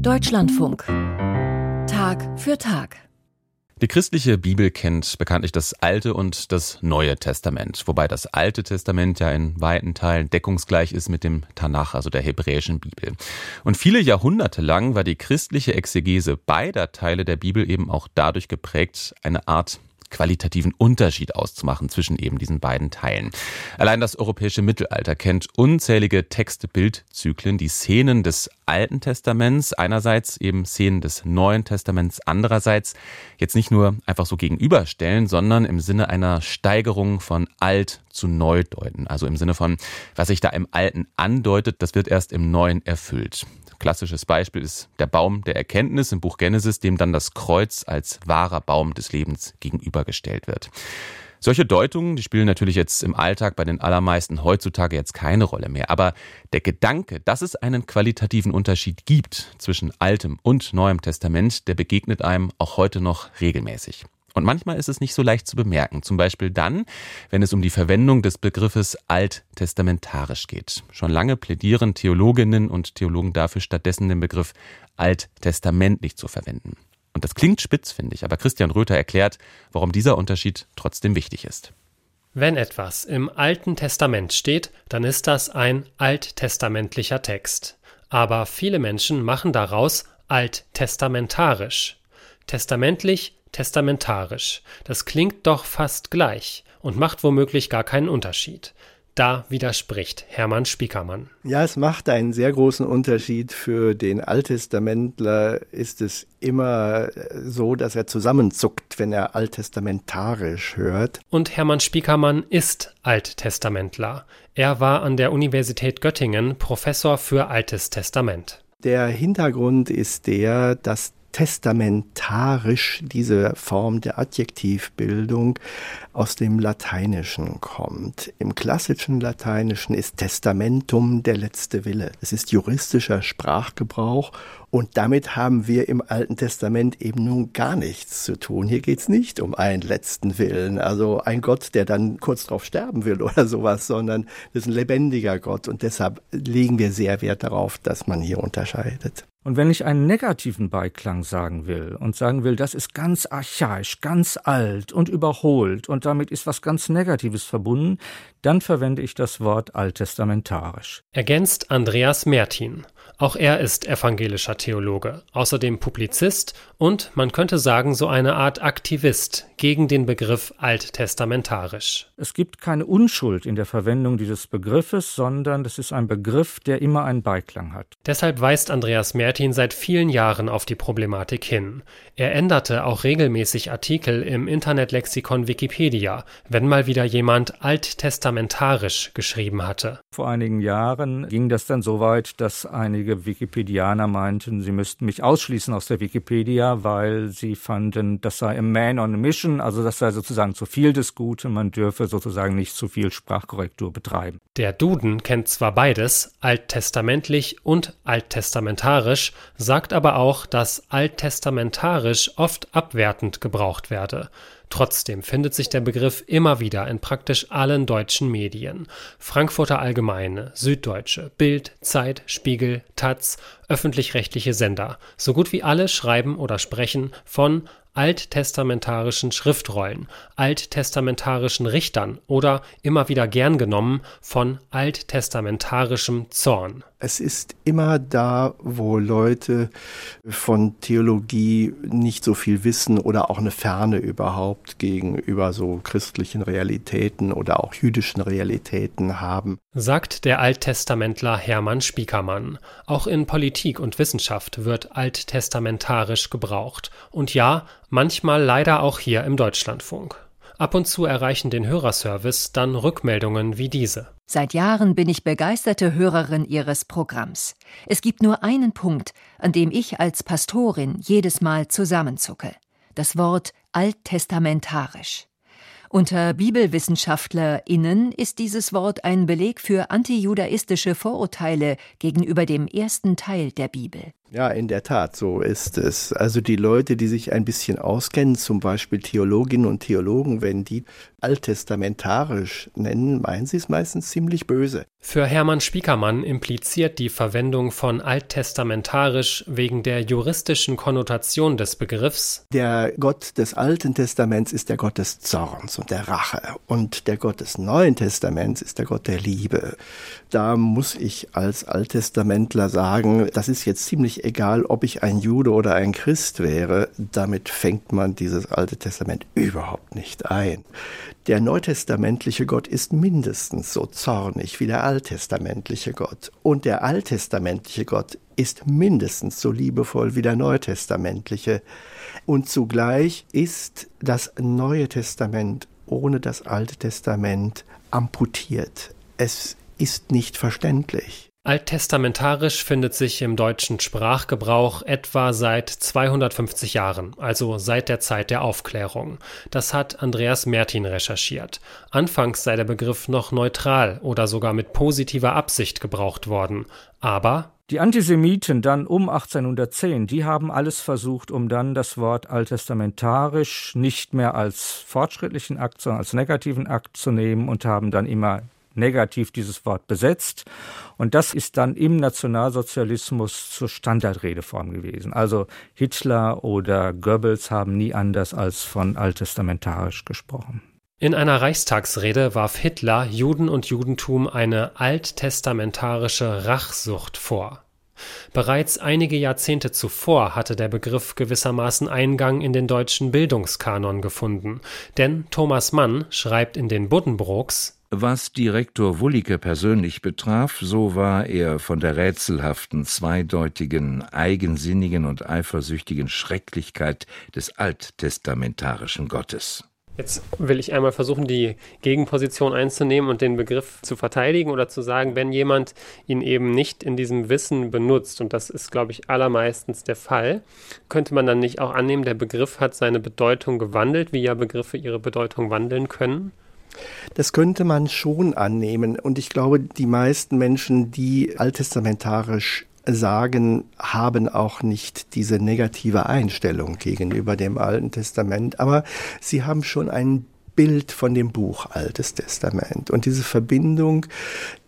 Deutschlandfunk. Tag für Tag. Die christliche Bibel kennt bekanntlich das Alte und das Neue Testament, wobei das Alte Testament ja in weiten Teilen deckungsgleich ist mit dem Tanach, also der hebräischen Bibel. Und viele Jahrhunderte lang war die christliche Exegese beider Teile der Bibel eben auch dadurch geprägt, eine Art qualitativen Unterschied auszumachen zwischen eben diesen beiden Teilen. Allein das europäische Mittelalter kennt unzählige Text-Bild-Zyklen, die Szenen des Alten Testaments einerseits, eben Szenen des Neuen Testaments andererseits jetzt nicht nur einfach so gegenüberstellen, sondern im Sinne einer Steigerung von alt zu neu deuten. Also im Sinne von, was sich da im Alten andeutet, das wird erst im Neuen erfüllt. Klassisches Beispiel ist der Baum der Erkenntnis im Buch Genesis, dem dann das Kreuz als wahrer Baum des Lebens gegenübergestellt wird. Solche Deutungen, die spielen natürlich jetzt im Alltag bei den allermeisten heutzutage jetzt keine Rolle mehr. Aber der Gedanke, dass es einen qualitativen Unterschied gibt zwischen Altem und Neuem Testament, der begegnet einem auch heute noch regelmäßig. Und manchmal ist es nicht so leicht zu bemerken, zum Beispiel dann, wenn es um die Verwendung des Begriffes alttestamentarisch geht. Schon lange plädieren Theologinnen und Theologen dafür, stattdessen den Begriff alttestamentlich zu verwenden. Und das klingt spitz, finde ich, aber Christian Röther erklärt, warum dieser Unterschied trotzdem wichtig ist. Wenn etwas im Alten Testament steht, dann ist das ein alttestamentlicher Text. Aber viele Menschen machen daraus alttestamentarisch. Testamentlich testamentarisch. Das klingt doch fast gleich und macht womöglich gar keinen Unterschied. Da widerspricht Hermann Spiekermann. Ja, es macht einen sehr großen Unterschied. Für den Alttestamentler ist es immer so, dass er zusammenzuckt, wenn er alttestamentarisch hört. Und Hermann Spiekermann ist Alttestamentler. Er war an der Universität Göttingen Professor für Altes Testament. Der Hintergrund ist der, dass testamentarisch diese Form der Adjektivbildung aus dem Lateinischen kommt. Im klassischen Lateinischen ist Testamentum der letzte Wille. Es ist juristischer Sprachgebrauch und damit haben wir im Alten Testament eben nun gar nichts zu tun. Hier geht es nicht um einen letzten Willen, also ein Gott, der dann kurz drauf sterben will oder sowas, sondern das ist ein lebendiger Gott und deshalb legen wir sehr Wert darauf, dass man hier unterscheidet. Und wenn ich einen negativen Beiklang sagen will und sagen will, das ist ganz archaisch, ganz alt und überholt und damit ist was ganz Negatives verbunden, dann verwende ich das Wort alttestamentarisch. Ergänzt Andreas Mertin. Auch er ist evangelischer Theologe, außerdem Publizist und man könnte sagen so eine Art Aktivist gegen den Begriff alttestamentarisch. Es gibt keine Unschuld in der Verwendung dieses Begriffes, sondern es ist ein Begriff, der immer einen Beiklang hat. Deshalb weist Andreas Mertin seit vielen Jahren auf die Problematik hin. Er änderte auch regelmäßig Artikel im Internetlexikon Wikipedia, wenn mal wieder jemand alttestamentarisch geschrieben hatte. Vor einigen Jahren ging das dann so weit, dass einige Wikipedianer meinten, sie müssten mich ausschließen aus der Wikipedia, weil sie fanden, das sei a man on a mission also das sei sozusagen zu viel des Guten, man dürfe sozusagen nicht zu viel Sprachkorrektur betreiben. Der Duden kennt zwar beides, alttestamentlich und alttestamentarisch, sagt aber auch, dass alttestamentarisch oft abwertend gebraucht werde. Trotzdem findet sich der Begriff immer wieder in praktisch allen deutschen Medien. Frankfurter Allgemeine, Süddeutsche, Bild, Zeit, Spiegel, Taz, öffentlich-rechtliche Sender. So gut wie alle schreiben oder sprechen von alttestamentarischen Schriftrollen, alttestamentarischen Richtern oder immer wieder gern genommen von alttestamentarischem Zorn. Es ist immer da, wo Leute von Theologie nicht so viel wissen oder auch eine Ferne überhaupt gegenüber so christlichen Realitäten oder auch jüdischen Realitäten haben. Sagt der Alttestamentler Hermann Spiekermann. Auch in Politik und Wissenschaft wird alttestamentarisch gebraucht. Und ja, manchmal leider auch hier im Deutschlandfunk. Ab und zu erreichen den Hörerservice dann Rückmeldungen wie diese. Seit Jahren bin ich begeisterte Hörerin Ihres Programms. Es gibt nur einen Punkt, an dem ich als Pastorin jedes Mal zusammenzucke. Das Wort alttestamentarisch. Unter BibelwissenschaftlerInnen ist dieses Wort ein Beleg für antijudaistische Vorurteile gegenüber dem ersten Teil der Bibel. Ja, in der Tat, so ist es. Also die Leute, die sich ein bisschen auskennen, zum Beispiel Theologinnen und Theologen, wenn die alttestamentarisch nennen, meinen sie es meistens ziemlich böse. Für Hermann Spiekermann impliziert die Verwendung von alttestamentarisch wegen der juristischen Konnotation des Begriffs Der Gott des Alten Testaments ist der Gott des Zorns und der Rache und der Gott des Neuen Testaments ist der Gott der Liebe. Da muss ich als Alttestamentler sagen, das ist jetzt ziemlich egal, ob ich ein Jude oder ein Christ wäre, damit fängt man dieses Alte Testament überhaupt nicht ein. Der neutestamentliche Gott ist mindestens so zornig wie der alttestamentliche Gott. Und der alttestamentliche Gott ist mindestens so liebevoll wie der neutestamentliche. Und zugleich ist das Neue Testament ohne das Alte Testament amputiert. Es ist nicht verständlich. Alttestamentarisch findet sich im deutschen Sprachgebrauch etwa seit 250 Jahren, also seit der Zeit der Aufklärung. Das hat Andreas Mertin recherchiert. Anfangs sei der Begriff noch neutral oder sogar mit positiver Absicht gebraucht worden. Aber die Antisemiten dann um 1810, die haben alles versucht, um dann das Wort alttestamentarisch nicht mehr als fortschrittlichen Akt, sondern als negativen Akt zu nehmen und haben dann immer negativ dieses Wort besetzt. Und das ist dann im Nationalsozialismus zur Standardredeform gewesen. Also Hitler oder Goebbels haben nie anders als von alttestamentarisch gesprochen. In einer Reichstagsrede warf Hitler Juden und Judentum eine alttestamentarische Rachsucht vor. Bereits einige Jahrzehnte zuvor hatte der Begriff gewissermaßen Eingang in den deutschen Bildungskanon gefunden, denn Thomas Mann schreibt in den Buddenbrooks was Direktor Wullicke persönlich betraf, so war er von der rätselhaften, zweideutigen, eigensinnigen und eifersüchtigen Schrecklichkeit des alttestamentarischen Gottes. Jetzt will ich einmal versuchen, die Gegenposition einzunehmen und den Begriff zu verteidigen oder zu sagen, wenn jemand ihn eben nicht in diesem Wissen benutzt, und das ist, glaube ich, allermeistens der Fall, könnte man dann nicht auch annehmen, der Begriff hat seine Bedeutung gewandelt, wie ja Begriffe ihre Bedeutung wandeln können? Das könnte man schon annehmen. Und ich glaube, die meisten Menschen, die alttestamentarisch sagen, haben auch nicht diese negative Einstellung gegenüber dem Alten Testament, aber sie haben schon ein Bild von dem Buch Altes Testament. Und diese Verbindung,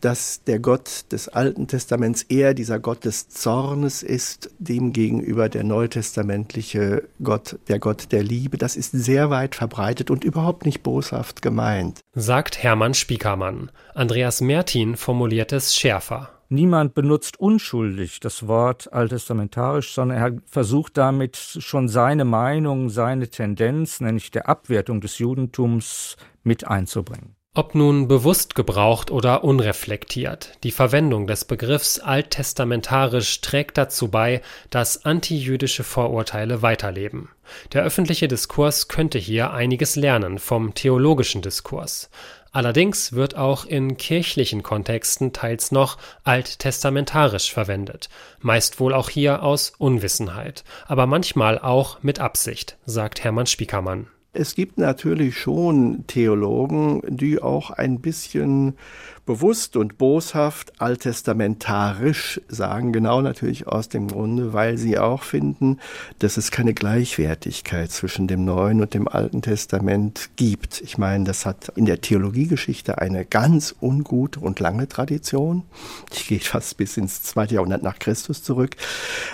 dass der Gott des Alten Testaments eher dieser Gott des Zornes ist, demgegenüber der neutestamentliche Gott, der Gott der Liebe, das ist sehr weit verbreitet und überhaupt nicht boshaft gemeint. Sagt Hermann Spiekermann. Andreas Mertin formuliert es schärfer. Niemand benutzt unschuldig das Wort alttestamentarisch, sondern er versucht damit schon seine Meinung, seine Tendenz, nämlich der Abwertung des Judentums, mit einzubringen. Ob nun bewusst gebraucht oder unreflektiert, die Verwendung des Begriffs alttestamentarisch trägt dazu bei, dass antijüdische Vorurteile weiterleben. Der öffentliche Diskurs könnte hier einiges lernen vom theologischen Diskurs. Allerdings wird auch in kirchlichen Kontexten teils noch alttestamentarisch verwendet, meist wohl auch hier aus Unwissenheit, aber manchmal auch mit Absicht, sagt Hermann Spiekermann. Es gibt natürlich schon Theologen, die auch ein bisschen bewusst und boshaft alttestamentarisch sagen, genau natürlich aus dem Grunde, weil sie auch finden, dass es keine Gleichwertigkeit zwischen dem Neuen und dem Alten Testament gibt. Ich meine, das hat in der Theologiegeschichte eine ganz ungute und lange Tradition. Ich gehe fast bis ins zweite Jahrhundert nach Christus zurück.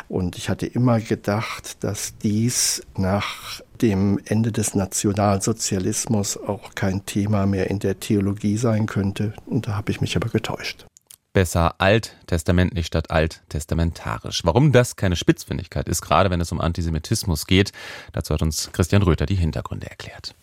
Und ich hatte immer gedacht, dass dies nach dem Ende des Nationalsozialismus auch kein Thema mehr in der Theologie sein könnte. Und da habe ich mich aber getäuscht. Besser alttestamentlich statt alttestamentarisch. Warum das keine Spitzfindigkeit ist, gerade wenn es um Antisemitismus geht, dazu hat uns Christian Röther die Hintergründe erklärt.